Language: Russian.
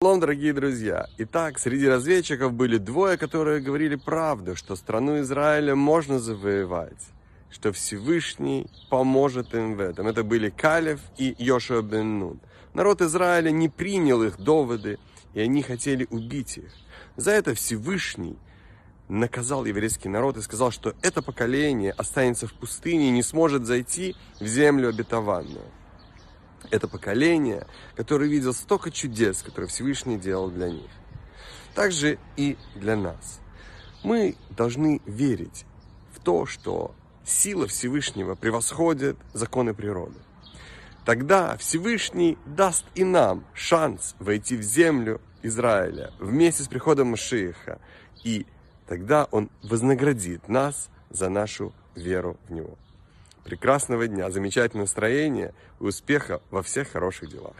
Шалом, дорогие друзья! Итак, среди разведчиков были двое, которые говорили правду, что страну Израиля можно завоевать, что Всевышний поможет им в этом. Это были Калев и Йошуа бен Нун. Народ Израиля не принял их доводы, и они хотели убить их. За это Всевышний наказал еврейский народ и сказал, что это поколение останется в пустыне и не сможет зайти в землю обетованную это поколение, которое видел столько чудес, которые Всевышний делал для них. Также и для нас. Мы должны верить в то, что сила Всевышнего превосходит законы природы. Тогда Всевышний даст и нам шанс войти в землю Израиля вместе с приходом Машииха. И тогда Он вознаградит нас за нашу веру в Него прекрасного дня, замечательного настроения и успеха во всех хороших делах.